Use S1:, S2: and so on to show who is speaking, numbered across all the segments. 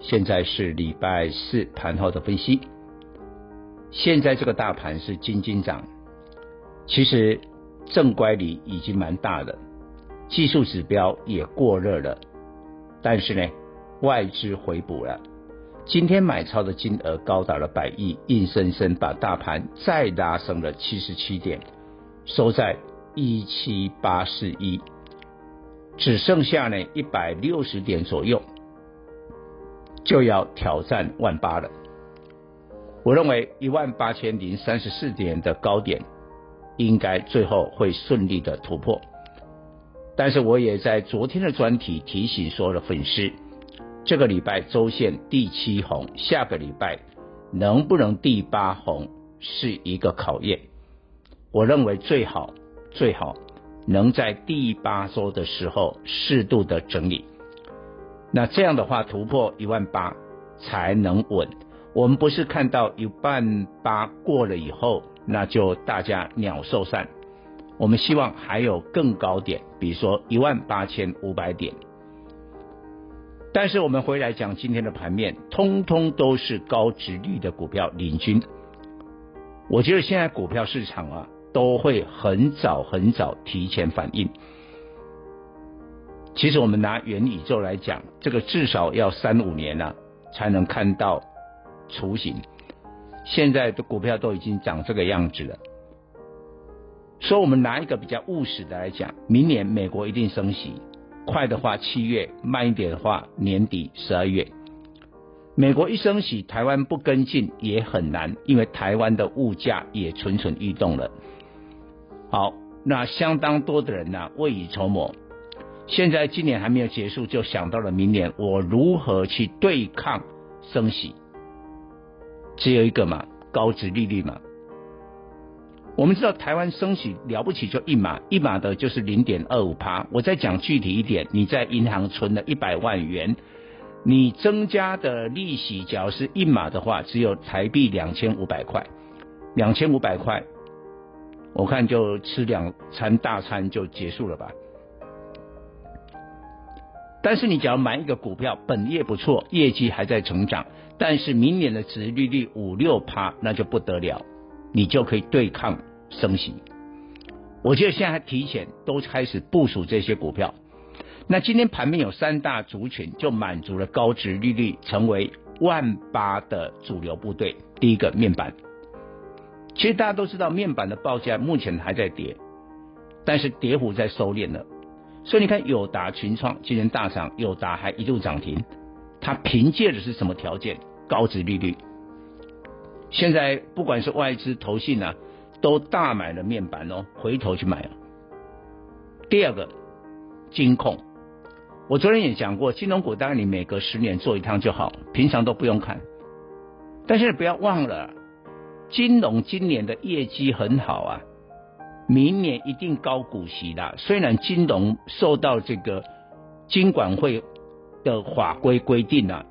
S1: 现在是礼拜四盘后的分析。现在这个大盘是金金涨，其实正乖离已经蛮大的，技术指标也过热了，但是呢，外资回补了，今天买超的金额高达了百亿，硬生生把大盘再拉升了七十七点，收在一七八四一。只剩下呢一百六十点左右，就要挑战万八了。我认为一万八千零三十四点的高点，应该最后会顺利的突破。但是我也在昨天的专题提醒所有的粉丝，这个礼拜周线第七红，下个礼拜能不能第八红是一个考验。我认为最好最好。能在第八周的时候适度的整理，那这样的话突破一万八才能稳。我们不是看到一万八过了以后，那就大家鸟兽散。我们希望还有更高点，比如说一万八千五百点。但是我们回来讲今天的盘面，通通都是高值率的股票领军。我觉得现在股票市场啊。都会很早很早提前反应。其实我们拿元宇宙来讲，这个至少要三五年了啊，才能看到雏形。现在的股票都已经长这个样子了。所以，我们拿一个比较务实的来讲，明年美国一定升息，快的话七月，慢一点的话年底十二月。美国一升息，台湾不跟进也很难，因为台湾的物价也蠢蠢欲动了。好，那相当多的人呢、未雨绸缪，现在今年还没有结束，就想到了明年我如何去对抗升息。只有一个嘛，高值利率嘛。我们知道台湾升息了不起就一码，一码的就是零点二五趴。我再讲具体一点，你在银行存了一百万元，你增加的利息，假如是一码的话，只有台币两千五百块，两千五百块。我看就吃两餐大餐就结束了吧。但是你只要买一个股票，本业不错，业绩还在成长，但是明年的殖利率五六趴，那就不得了，你就可以对抗升息。我觉得现在还提前都开始部署这些股票。那今天盘面有三大族群，就满足了高殖利率成为万八的主流部队。第一个面板。其实大家都知道，面板的报价目前还在跌，但是跌幅在收敛了。所以你看，友达、群创今天大涨，友达还一度涨停。它凭借的是什么条件？高值利率。现在不管是外资、投信啊，都大买了面板哦，回头去买了。第二个，金控。我昨天也讲过，金融股当然你每隔十年做一趟就好，平常都不用看。但是不要忘了。金融今年的业绩很好啊，明年一定高股息的。虽然金融受到这个金管会的法规规定啊，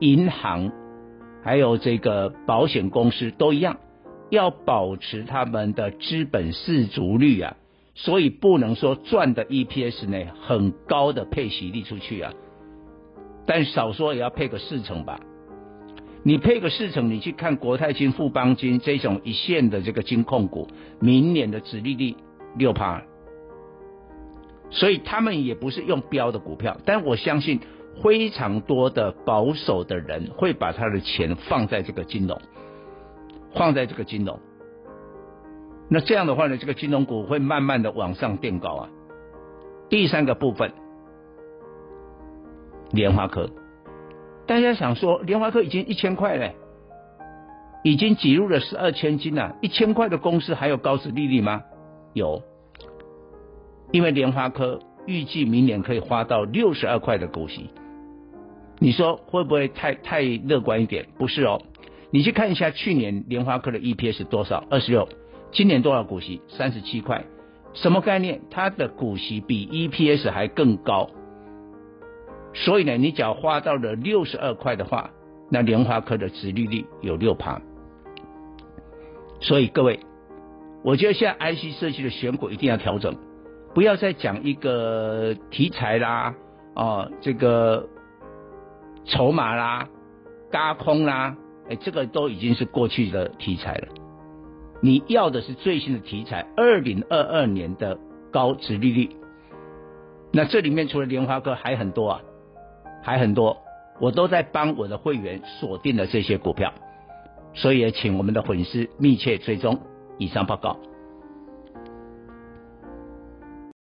S1: 银行还有这个保险公司都一样，要保持他们的资本适足率啊，所以不能说赚的 EPS 呢很高的配息率出去啊，但少说也要配个四成吧。你配个四成，你去看国泰金、富邦金这种一线的这个金控股，明年的殖利率六趴，所以他们也不是用标的股票，但我相信非常多的保守的人会把他的钱放在这个金融，放在这个金融，那这样的话呢，这个金融股会慢慢的往上垫高啊。第三个部分，联发科。大家想说，联发科已经一千块了，已经挤入了十二千金了。一千块的公司还有高值利率吗？有，因为联发科预计明年可以花到六十二块的股息。你说会不会太太乐观一点？不是哦，你去看一下去年联发科的 EPS 多少？二十六，今年多少股息？三十七块，什么概念？它的股息比 EPS 还更高。所以呢，你只要花到了六十二块的话，那联发科的殖利率有六趴。所以各位，我觉得现在 IC 设计的选股一定要调整，不要再讲一个题材啦，哦，这个筹码啦、轧空啦，哎，这个都已经是过去的题材了。你要的是最新的题材，二零二二年的高殖利率。那这里面除了联发科还很多啊。还很多，我都在帮我的会员锁定了这些股票，所以也请我们的粉丝密切追踪。以上报告。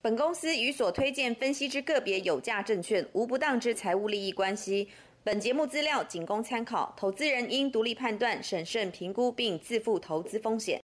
S2: 本公司与所推荐分析之个别有价证券无不当之财务利益关系。本节目资料仅供参考，投资人应独立判断、审慎评估并自负投资风险。